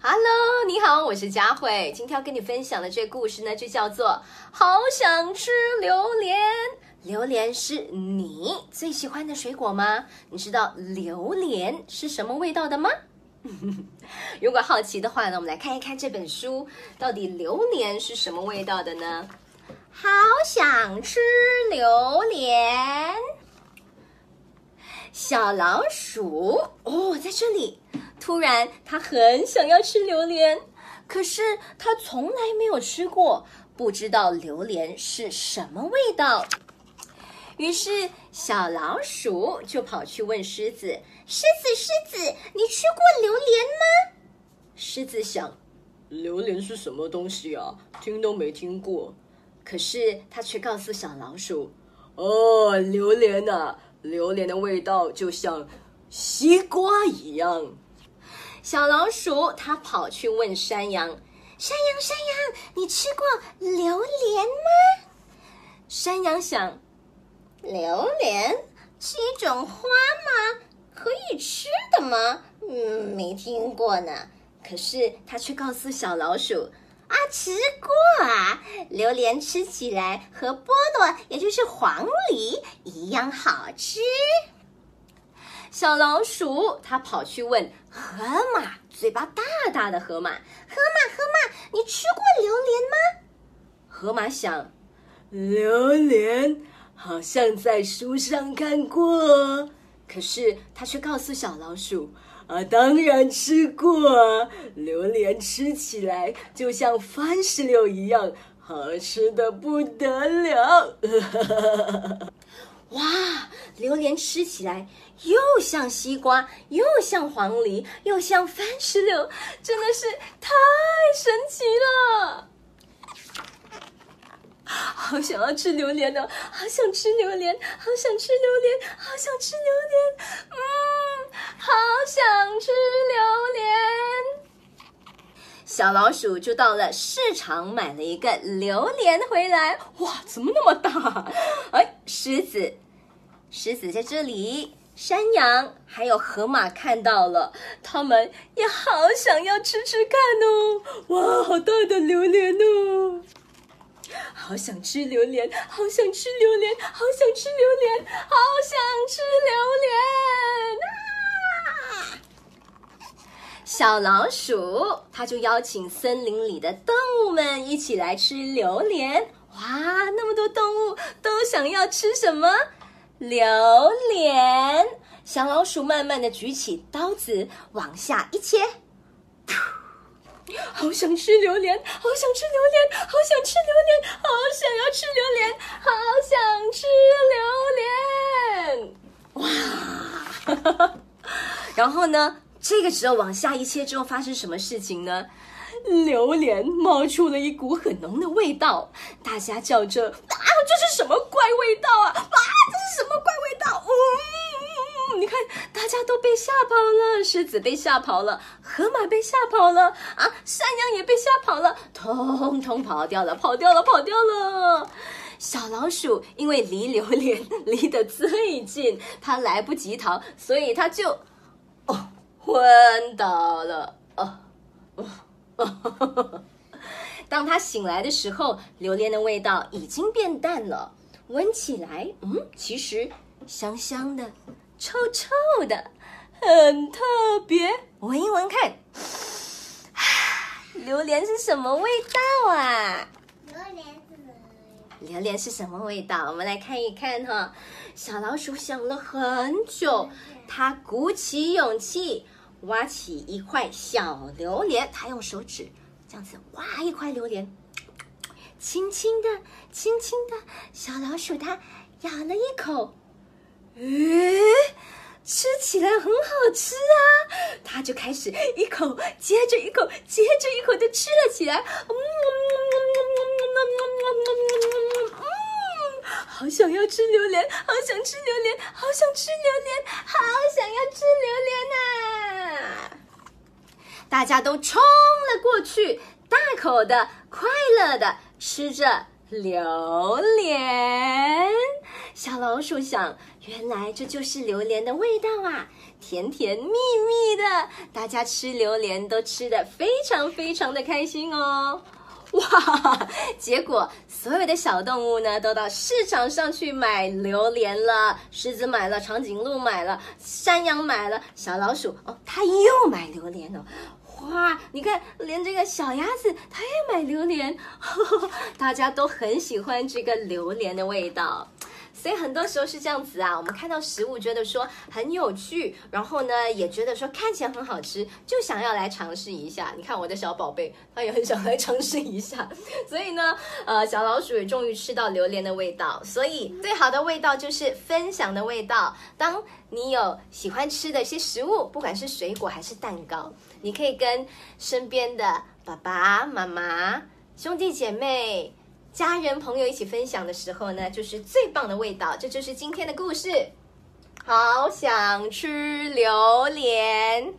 Hello，你好，我是佳慧。今天要跟你分享的这个故事呢，就叫做《好想吃榴莲》。榴莲是你最喜欢的水果吗？你知道榴莲是什么味道的吗？如果好奇的话呢，我们来看一看这本书，到底榴莲是什么味道的呢？好想吃榴莲。小老鼠哦，在这里。突然，它很想要吃榴莲，可是它从来没有吃过，不知道榴莲是什么味道。于是，小老鼠就跑去问狮子：“狮子，狮子，你吃过榴莲吗？”狮子想：“榴莲是什么东西啊？听都没听过。”可是，他却告诉小老鼠：“哦，榴莲啊，榴莲的味道就像西瓜一样。”小老鼠，它跑去问山羊：“山羊，山羊，你吃过榴莲吗？”山羊想：“榴莲是一种花吗？可以吃的吗？嗯，没听过呢。”可是它却告诉小老鼠：“啊，吃过啊！榴莲吃起来和菠萝，也就是黄梨一样好吃。”小老鼠，它跑去问河马，嘴巴大大的河马，河马，河马，你吃过榴莲吗？河马想，榴莲好像在书上看过，可是它却告诉小老鼠，啊，当然吃过啊，榴莲吃起来就像番石榴一样，好吃的不得了。哇，榴莲吃起来又像西瓜，又像黄梨，又像番石榴，真的是太神奇了！好想要吃榴莲呢，好想吃榴莲，好想吃榴莲，好想吃榴莲，嗯，好想吃榴莲。小老鼠就到了市场，买了一个榴莲回来。哇，怎么那么大？哎。狮子，狮子在这里。山羊还有河马看到了，他们也好想要吃吃看哦。哇，好大的榴莲哦！好想吃榴莲，好想吃榴莲，好想吃榴莲，好想吃榴莲啊！小老鼠，它就邀请森林里的动物们一起来吃榴莲。哇，那么多动物都想要吃什么榴莲？小老鼠慢慢的举起刀子往下一切，好想吃榴莲，好想吃榴莲，好想吃榴莲，好想要吃榴莲，好想吃榴莲！哇，然后呢？这个时候往下一切之后发生什么事情呢？榴莲冒出了一股很浓的味道，大家叫着：“啊，这是什么怪味道啊！啊，这是什么怪味道？”嗯，你看，大家都被吓跑了，狮子被吓跑了，河马被吓跑了，啊，山羊也被吓跑了，通通跑掉了，跑掉了，跑掉了。小老鼠因为离榴莲离得最近，它来不及逃，所以它就昏倒了。哦哦。当他醒来的时候，榴莲的味道已经变淡了，闻起来，嗯，其实香香的，臭臭的，很特别。闻一闻看，榴莲是什么味道啊？榴莲是什么？榴莲是什么味道？我们来看一看哈。小老鼠想了很久，它鼓起勇气。挖起一块小榴莲，他用手指这样子挖一块榴莲，轻轻的、轻轻的，小老鼠它咬了一口，诶，吃起来很好吃啊！它就开始一口接着一口、接着一口的吃了起来，嗯，好想要吃榴莲，好想吃榴莲，好想吃榴莲，好想要吃榴莲呐！大家都冲了过去，大口的、快乐的吃着榴莲。小老鼠想，原来这就是榴莲的味道啊，甜甜蜜蜜的，大家吃榴莲都吃得非常非常的开心哦。哇！结果所有的小动物呢，都到市场上去买榴莲了。狮子买了，长颈鹿买了，山羊买了，小老鼠哦，它又买榴莲了。哇！你看，连这个小鸭子它也买榴莲，大家都很喜欢这个榴莲的味道。所以很多时候是这样子啊，我们看到食物觉得说很有趣，然后呢也觉得说看起来很好吃，就想要来尝试一下。你看我的小宝贝，他也很想来尝试一下。所以呢，呃，小老鼠也终于吃到榴莲的味道。所以最好的味道就是分享的味道。当你有喜欢吃的一些食物，不管是水果还是蛋糕，你可以跟身边的爸爸妈妈、兄弟姐妹。家人朋友一起分享的时候呢，就是最棒的味道。这就是今天的故事。好想吃榴莲。